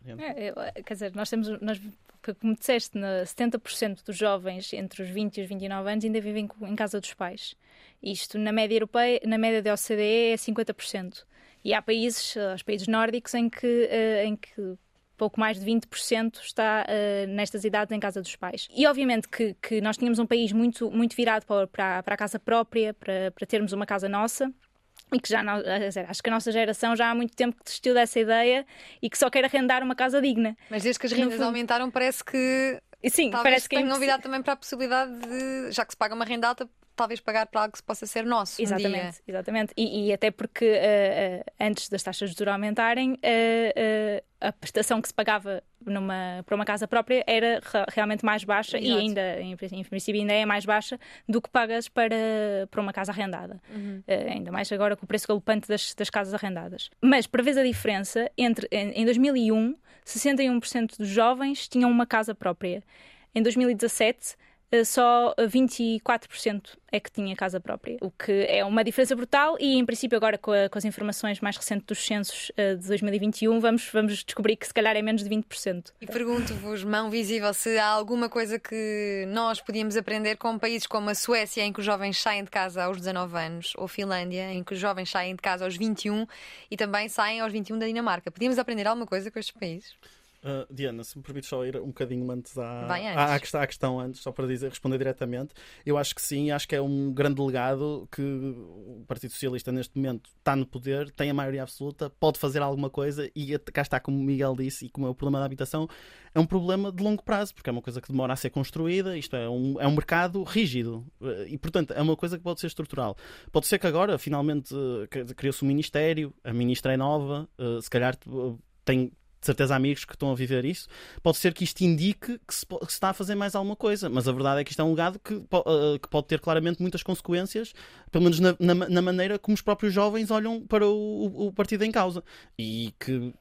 É, quer dizer, nós temos, nós como disseste, 70% dos jovens entre os 20 e os 29 anos ainda vivem em casa dos pais. Isto na média europeia, na média da OCDE é 50%. E há países, os países nórdicos, em que, eh, em que pouco mais de 20% está uh, nestas idades em casa dos pais. E obviamente que, que nós tínhamos um país muito, muito virado para, para, para a casa própria, para, para termos uma casa nossa e que já não, acho que a nossa geração já há muito tempo que desistiu dessa ideia e que só quer arrendar uma casa digna. Mas desde que as rendas aumentaram, parece que Sim, Talvez parece que tenha novidade também para a possibilidade de, já que se paga uma renda alta, talvez pagar para algo que possa ser nosso. Exatamente, um exatamente. E, e, até porque uh, uh, antes das taxas de juros aumentarem, uh, a prestação que se pagava numa, para uma casa própria era realmente mais baixa Exato. e ainda, em, em, princípio, ainda é mais baixa do que pagas para, para uma casa arrendada. Uhum. ainda mais agora com o preço galopante das, das casas arrendadas. Mas para ver a diferença, entre, em, em 2001, 61% dos jovens tinham uma casa própria. Em 2017, eh, só 24% é que tinha casa própria, o que é uma diferença brutal e, em princípio, agora com, a, com as informações mais recentes dos censos uh, de 2021, vamos, vamos descobrir que se calhar é menos de 20%. E pergunto-vos, mão visível, se há alguma coisa que nós podíamos aprender com países como a Suécia, em que os jovens saem de casa aos 19 anos, ou Finlândia, em que os jovens saem de casa aos 21 e também saem aos 21 da Dinamarca. Podíamos aprender alguma coisa com estes países? Uh, Diana, se me permites só ir um bocadinho antes à, antes. À, à, questão, à, questão, antes, só para dizer, responder diretamente, eu acho que sim, acho que é um grande legado que o Partido Socialista neste momento está no poder, tem a maioria absoluta, pode fazer alguma coisa e cá está, como o Miguel disse, e como é o problema da habitação, é um problema de longo prazo, porque é uma coisa que demora a ser construída, isto é um, é um mercado rígido e, portanto, é uma coisa que pode ser estrutural. Pode ser que agora, finalmente, criou-se um ministério, a ministra é nova, uh, se calhar tem de certeza amigos que estão a viver isso, pode ser que isto indique que se, que se, está a fazer mais alguma coisa, mas a verdade é que isto é um legado que, uh, que pode ter claramente muitas consequências, pelo menos na, na, na maneira como os próprios jovens olham para o, o, partido em causa e que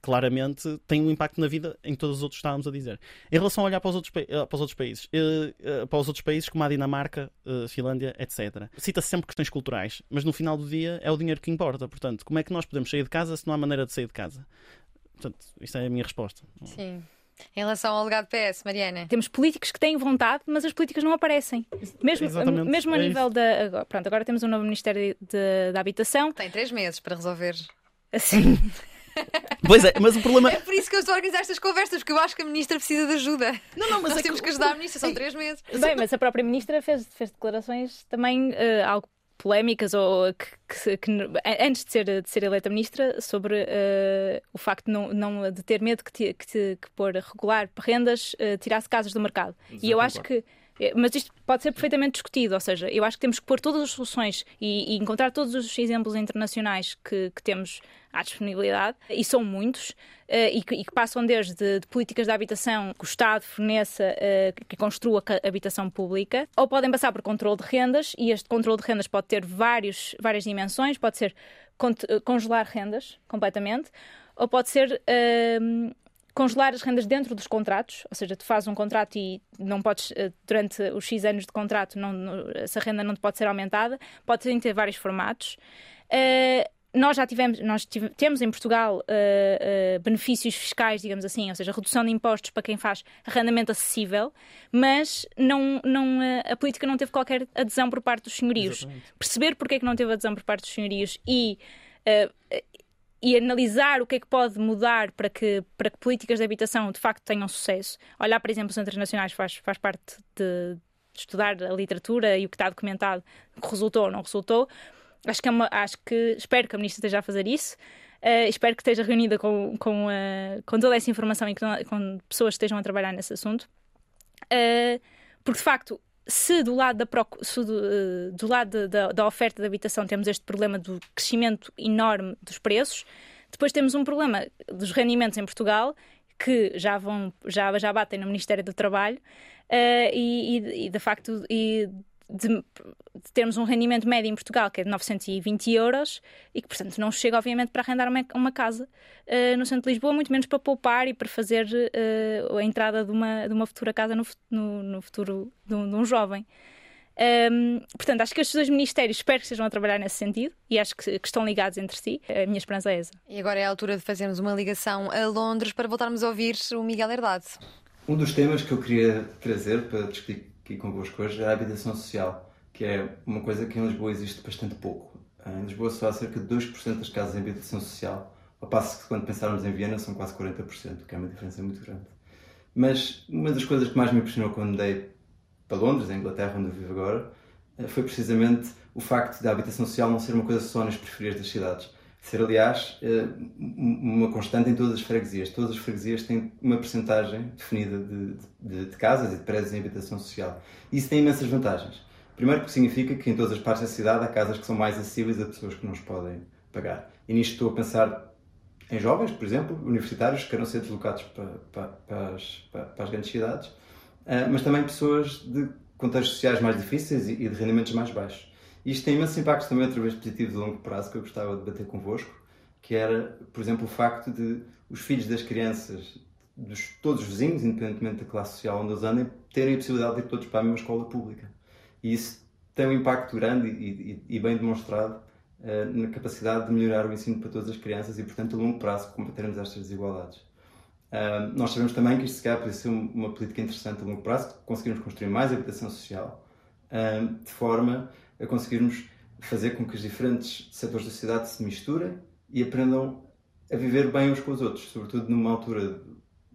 claramente tem um impacto na vida em todos os outros estávamos a dizer. Em relação a olhar para os outros, uh, para os outros países, uh, para os outros países como a Dinamarca, Finlândia, etc. Cita-se sempre questões culturais, mas no final do dia é o dinheiro que importa. Portanto, como é que nós podemos sair de casa se não há maneira de sair de casa? Portanto, isto é a minha resposta. Sim. Em relação ao legado PS, Mariana? Temos políticos que têm vontade, mas as políticas não aparecem. Mesmo, mesmo a é nível da. Pronto, agora temos um novo Ministério da Habitação. Tem três meses para resolver. Assim. Pois é, mas o problema. É por isso que eu estou a organizar estas conversas, porque eu acho que a ministra precisa de ajuda. Não, não, mas Nós é temos que... que ajudar a ministra, são três meses. Bem, mas a própria ministra fez, fez declarações também uh, algo polémicas ou que, que, que, antes de ser, de ser eleita ministra sobre uh, o facto de, não, não, de ter medo que, te, que, que pôr regular rendas uh, tirasse casas do mercado. Exato, e eu acho que mas isto pode ser perfeitamente discutido, ou seja, eu acho que temos que pôr todas as soluções e, e encontrar todos os exemplos internacionais que, que, temos à disponibilidade, e são muitos, uh, e, que, e, que, passam desde de políticas de habitação que o Estado forneça, uh, que construa habitação pública, ou podem passar por controle de rendas, e este controle de rendas pode ter vários, várias dimensões, pode ser congelar rendas completamente, ou pode ser uh, congelar as rendas dentro dos contratos, ou seja, tu fazes um contrato e não podes, eh, durante os X anos de contrato, não, essa renda não pode ser aumentada, pode ter vários formatos. Uh, nós já tivemos, nós tive, temos em Portugal uh, uh, benefícios fiscais, digamos assim, ou seja, redução de impostos para quem faz arrendamento acessível, mas não, não, uh, a política não teve qualquer adesão por parte dos senhorios. Exatamente. Perceber porque é que não teve adesão por parte dos senhorios e, e analisar o que é que pode mudar para que, para que políticas de habitação de facto tenham sucesso. Olhar, por exemplo, os centros nacionais faz, faz parte de, estudar a literatura e o que está documentado, resultou ou não resultou acho que, é uma, acho que espero que a ministra esteja a fazer isso. Uh, espero que esteja reunida com, com, uh, com toda essa informação e com, com, pessoas que estejam a trabalhar nesse assunto. Uh, porque, de facto, se do lado, da, do, do lado da, da, oferta de habitação temos este problema do crescimento enorme dos preços, depois temos um problema dos rendimentos em Portugal que já vão já, já batem no Ministério do Trabalho e, e, e, de facto e de, de, termos um rendimento médio em Portugal que é de 920 euros e que, portanto, não chega, obviamente, para arrendar uma, uma casa uh, no centro de Lisboa, muito menos para poupar e para fazer uh, a entrada de uma, de uma futura casa no, no, no futuro de um, de um jovem. Um, portanto, acho que estes dois ministérios espero que estejam a trabalhar nesse sentido e acho que, que, estão ligados entre si. A minha esperança é essa. E agora é a altura de fazermos uma ligação a Londres para voltarmos a ouvir o Miguel Herdade. Um dos temas que eu queria trazer para discutir aqui convosco hoje é a habitação social, que é uma coisa que em Lisboa existe bastante pouco. Em Lisboa só há cerca de 2% das casas em habitação social, ao passo que quando pensarmos em Viena são quase 40%, que é uma diferença muito grande. Mas uma das coisas que mais me impressionou quando dei para Londres, em Inglaterra, onde eu vivo agora, eh, foi precisamente o facto da habitação social não ser uma coisa só nas periferias das cidades. Ser, aliás, eh, uma constante em todas as freguesias. Todas as freguesias têm uma percentagem definida de, de, de casas e de prédios em habitação social. Isso tem imensas vantagens. Primeiro porque significa que em todas as partes da cidade há casas que são mais acessíveis a pessoas que não os podem pagar. E nisto estou a pensar em jovens, por exemplo, universitários que queiram ser deslocados para, para, para, as, para as, grandes cidades, eh, mas também pessoas de contextos sociais mais difíceis e de rendimentos mais baixos. Isto tem imensos impactos também outra vez positivos de longo prazo que eu gostava de debater convosco, que era, por exemplo, o facto de os filhos das crianças, dos todos os vizinhos, independentemente da classe social onde eles andem, terem a possibilidade de ir todos para a mesma escola pública. E isso tem um impacto grande e, e, e bem demonstrado uh, na capacidade de melhorar o ensino para todas as crianças e, portanto, a longo prazo, combatermos estas desigualdades. Uh, nós sabemos também que isto se calhar ser uma política interessante a longo prazo, conseguirmos construir mais habitação social, uh, de forma a conseguirmos fazer com que os diferentes setores da sociedade se misturem e aprendam a viver bem uns com os outros, sobretudo numa altura,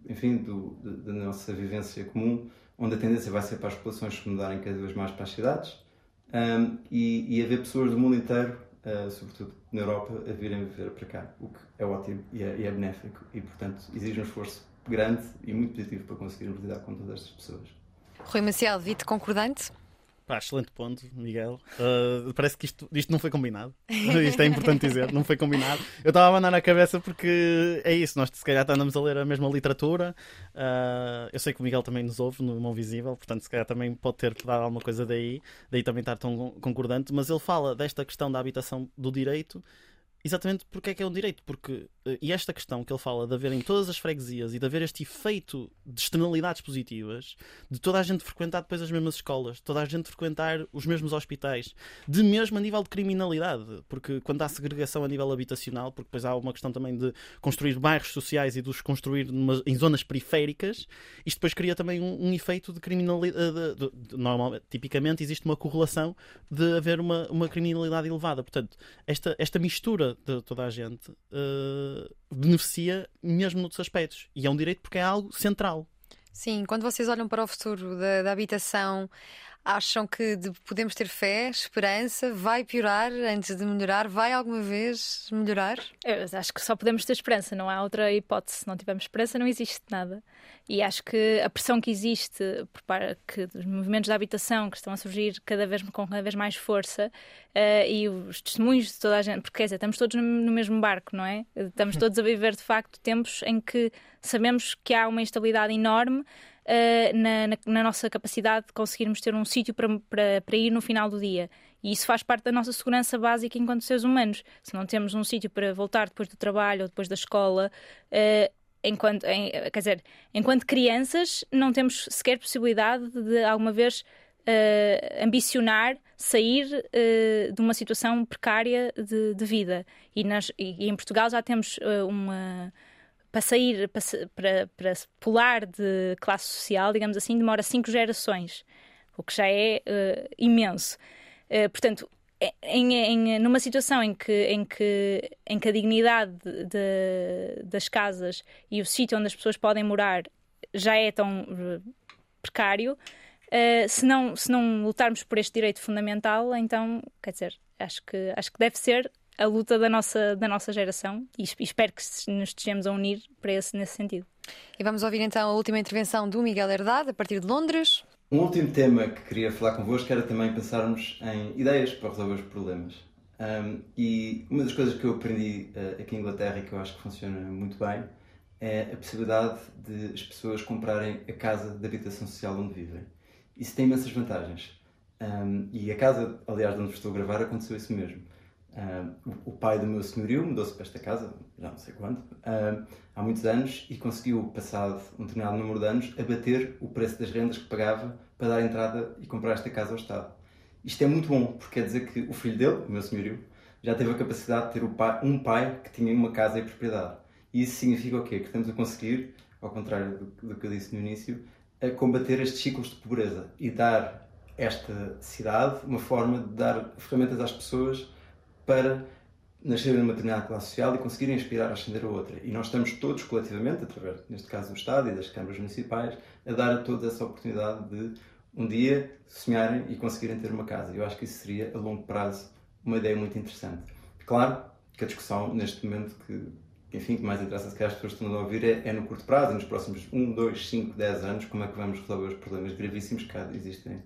enfim, do, da nossa vivência comum, onde a tendência vai ser para as populações se mudarem cada vez mais para as cidades um, e, e haver pessoas do mundo inteiro, uh, sobretudo na Europa, a virem viver para cá, o que é ótimo e é, e é benéfico e, portanto, exige um esforço grande e muito positivo para conseguirmos lidar com todas estas pessoas. Rui Maciel, Vite concordante? Pá, excelente ponto, Miguel. Uh, parece que isto, isto não foi combinado. isto é importante dizer, não foi combinado. Eu estava a mandar na cabeça porque é isso, nós se calhar andamos a ler a mesma literatura. Uh, eu sei que o Miguel também nos ouve no Mão Visível, portanto, se calhar também pode ter dado alguma coisa daí, daí também estar tão concordante. Mas ele fala desta questão da habitação do direito Exatamente porque é que é um direito. Porque, e esta questão que ele fala de haver em todas as freguesias e de haver este efeito de externalidades positivas, de toda a gente frequentar depois as mesmas escolas, toda a gente frequentar os mesmos hospitais, de mesmo a nível de criminalidade, porque quando há segregação a nível habitacional, porque depois há uma questão também de construir bairros sociais e de os construir numa, em zonas periféricas, isto depois cria também um, um efeito de criminalidade. De, de, de, normalmente, tipicamente, existe uma correlação de haver uma, uma criminalidade elevada. Portanto, esta, esta mistura de toda a gente, uh, beneficia mesmo noutros aspectos. E é um direito porque é algo central. Sim, quando vocês olham para o futuro da, da habitação, acham que podemos ter fé, esperança? Vai piorar antes de melhorar? Vai alguma vez melhorar? Eu acho que só podemos ter esperança, não há outra hipótese. Se não tivermos esperança, não existe nada. E acho que a pressão que existe parte dos movimentos de habitação que estão a surgir cada vez com cada vez mais força uh, e os testemunhos de toda a gente, porque quer dizer, estamos todos no, no mesmo barco, não é? Estamos todos a viver de facto tempos em que sabemos que há uma instabilidade enorme. Uh, na, na, na, nossa capacidade de conseguirmos ter um sítio para, ir no final do dia. E isso faz parte da nossa segurança básica enquanto seres humanos. Se não temos um sítio para voltar depois do trabalho ou depois da escola, uh, enquanto, em, quer dizer, enquanto crianças, não temos sequer possibilidade de alguma vez uh, ambicionar sair uh, de uma situação precária de, de vida. E, nas, e, em Portugal já temos uma. Para sair, para, para, pular de classe social, digamos assim, demora cinco gerações, o que já é imenso. portanto, em, em, numa situação em que, em que, em que a dignidade de, das casas e o sítio onde as pessoas podem morar já é tão precário, Uh, se, não, se não lutarmos por este direito fundamental, então, quer dizer, acho que, acho que deve ser a luta da nossa, da nossa geração e, espero que nos estejamos a unir para esse, nesse sentido. E vamos ouvir então a última intervenção do Miguel Herdade, a partir de Londres. Um último tema que queria falar convosco era também pensarmos em ideias para resolver os problemas. Um, e uma das coisas que eu aprendi uh, aqui em Inglaterra e que eu acho que funciona muito bem é a possibilidade de as pessoas comprarem a casa de habitação social onde vivem. Isso tem imensas vantagens. Um, e a casa, aliás, de onde estou a gravar, aconteceu isso mesmo. Um, o pai do meu senhorio mudou-se para esta casa, já não sei quando, um, há muitos anos e conseguiu, passado um determinado número de anos, abater o preço das rendas que pagava para dar entrada e comprar esta casa ao Estado. Isto é muito bom, porque quer dizer que o filho dele, o meu senhorio, já teve a capacidade de ter um pai que tinha uma casa e propriedade. E isso significa o quê? Que estamos a conseguir, ao contrário do, do que eu disse no início, a combater estes ciclos de pobreza e dar esta cidade uma forma de dar ferramentas às pessoas para nascerem numa determinada classe social e conseguirem inspirar a ascender a outra. E nós estamos todos coletivamente, através, neste caso do Estado e das câmaras municipais, a dar a todos essa oportunidade de um dia sonharem e conseguirem ter uma casa. Eu acho que isso seria, a longo prazo, uma ideia muito interessante. Claro que a discussão, neste momento, que enfim, que mais interessa se calhar as pessoas estão a ouvir é, é, no curto prazo, nos próximos 1, 2, 5, 10 anos, como é que vamos resolver os problemas gravíssimos que existem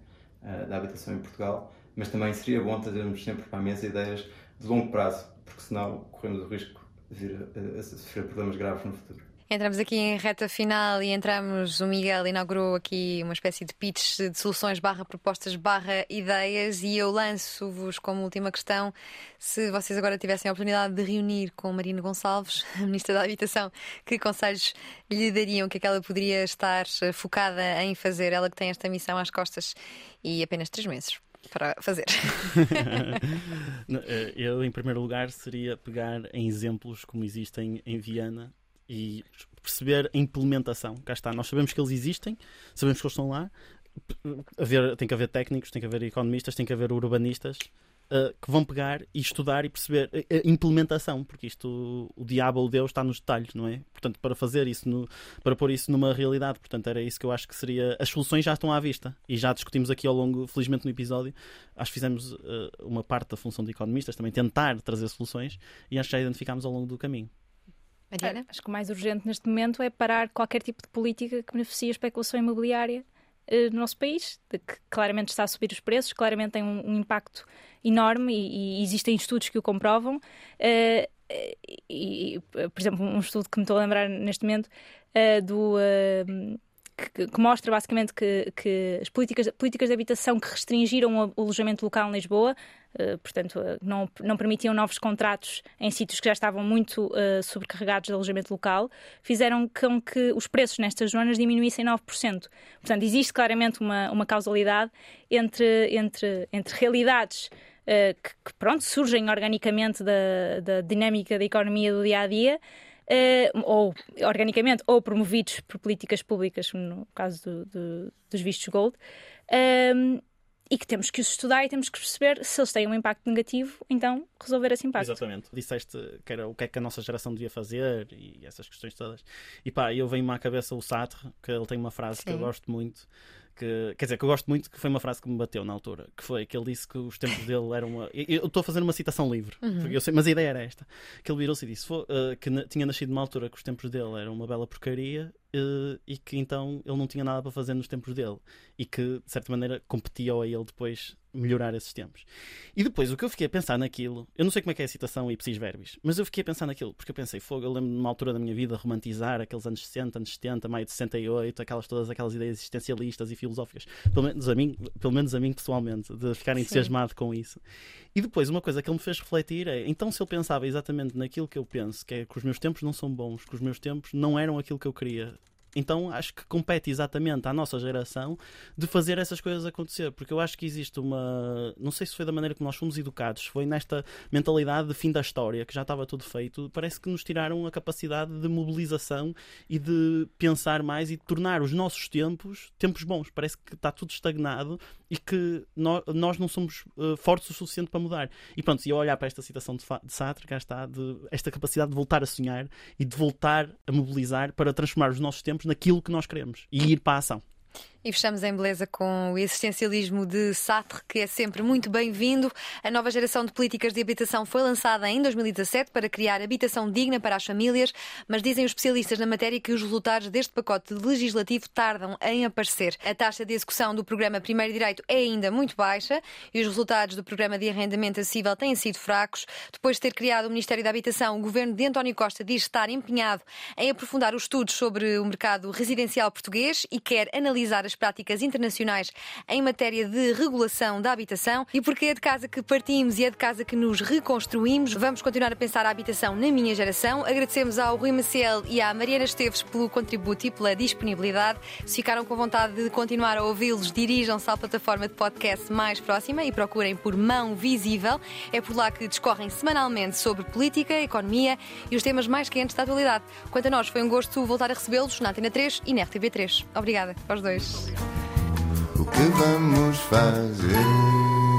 uh, da habitação em Portugal, mas também seria bom trazermos sempre para a mesa ideias de longo prazo, porque senão corremos o risco de vir a, a sofrer problemas graves no futuro. Entramos aqui em reta final e entramos. O Miguel inaugurou aqui uma espécie de pitch de soluções barra propostas barra ideias e eu lanço-vos como última questão se vocês agora tivessem a oportunidade de reunir com Marina Gonçalves, a Ministra da Habitação, que conselhos lhe dariam que aquela poderia estar focada em fazer, ela que tem esta missão às costas e apenas três meses para fazer? Eh, eu, em primeiro lugar, seria pegar em exemplos como existem em Viana e perceber a implementação. Cá está, nós sabemos que eles existem, sabemos que eles estão lá. Haver, tem que haver técnicos, tem que haver economistas, tem que haver urbanistas uh, que vão pegar e estudar e perceber a, a implementação, porque isto, o, o diabo ou Deus está nos detalhes, não é? Portanto, para fazer isso, no, para pôr isso numa realidade, portanto, era isso que eu acho que seria. As soluções já estão à vista e já discutimos aqui ao longo, felizmente no episódio, acho que fizemos uh, uma parte da função de economistas, também tentar trazer soluções e acho que já identificámos ao longo do caminho. Mariana? Acho que o mais urgente neste momento é parar qualquer tipo de política que beneficie a especulação imobiliária uh, no nosso país, que claramente está a subir os preços, claramente tem um, impacto enorme e, e, existem estudos que o comprovam. Uh, e, por exemplo, um estudo que me estou a lembrar neste momento do que, que, mostra basicamente que, que, as políticas, políticas de habitação que restringiram o alojamento local em Lisboa, uh, portanto, uh, não, não permitiam novos contratos em sítios que já estavam muito uh, sobrecarregados de alojamento local, fizeram com que os preços nestas zonas diminuíssem 9%. Portanto, existe claramente uma, uma causalidade entre, entre, entre realidades que, que, pronto, surgem organicamente da, da dinâmica da economia do dia a dia uh, ou organicamente, ou promovidos por políticas públicas, no caso do, do, dos vistos gold, um, ehm, e que temos que os estudar e temos que perceber se eles têm um impacto negativo, então resolver esse impacto. Exatamente. Disseste que era o que é que a nossa geração devia fazer e essas questões todas. E pá, eu venho-me à cabeça o Sartre, que ele tem uma frase Sim. que eu gosto muito, que, quer dizer, que eu gosto muito, que foi uma frase que me bateu na altura, que foi que ele disse que os tempos dele eram uma. Eu estou a fazer uma citação livre, uhum. sei, mas a ideia era esta: que ele virou-se e disse uh, que tinha nascido numa altura que os tempos dele eram uma bela porcaria uh, e que então ele não tinha nada para fazer nos tempos dele e que, de certa maneira, competia a ele depois melhorar esses tempos. E depois, o que eu fiquei a pensar naquilo, eu não sei como é que é a citação ipsis verbis, mas eu fiquei a pensar naquilo, porque eu pensei, fogo, eu lembro-me numa altura da minha vida romantizar aqueles anos 60, anos 70, maio de 68, aquelas, todas aquelas ideias existencialistas e filosóficas, pelo menos a mim, pelo menos a mim pessoalmente, de ficar entusiasmado com isso. E depois, uma coisa que ele me fez refletir é, então se eu pensava exatamente naquilo que eu penso, que é que os meus tempos não são bons, que os meus tempos não eram aquilo que eu queria então acho que compete exatamente à nossa geração de fazer essas coisas acontecer, porque eu acho que existe uma. Não sei se foi da maneira que nós fomos educados, foi nesta mentalidade de fim da história, que já estava tudo feito, parece que nos tiraram a capacidade de mobilização e de pensar mais e de tornar os nossos tempos tempos bons. Parece que está tudo estagnado e que nós, não somos uh, fortes o suficiente para mudar. E pronto, se eu olhar para esta citação de, de Sartre, cá está, de esta capacidade de voltar a sonhar e de voltar a mobilizar para transformar os nossos tempos naquilo que nós queremos e ir para a ação. E fechamos em beleza com o existencialismo de Sartre, que é sempre muito bem-vindo. A nova geração de políticas de habitação foi lançada em 2017 para criar habitação digna para as famílias, mas dizem os especialistas na matéria que os resultados deste pacote legislativo tardam em aparecer. A taxa de execução do programa Primeiro Direito é ainda muito baixa e os resultados do programa de arrendamento acessível têm sido fracos. Depois de ter criado o Ministério da Habitação, o governo de António Costa diz estar empenhado em aprofundar os estudos sobre o mercado residencial português e quer analisar as práticas internacionais em matéria de regulação da habitação e porque é de casa que partimos e é de casa que nos reconstruímos. Vamos continuar a pensar a habitação na minha geração. Agradecemos ao Rui Maciel e à Mariana Esteves pelo contributo e pela disponibilidade. Se ficaram com vontade de continuar a ouvi-los, dirijam-se à plataforma de podcast mais próxima e procurem por Mão Visível. É por lá que discorrem semanalmente sobre política, economia e os temas mais quentes da atualidade. Quanto a nós, foi um gosto voltar a recebê-los na Antena 3 e na RTV3. Obrigada aos dois. O que vamos fazer?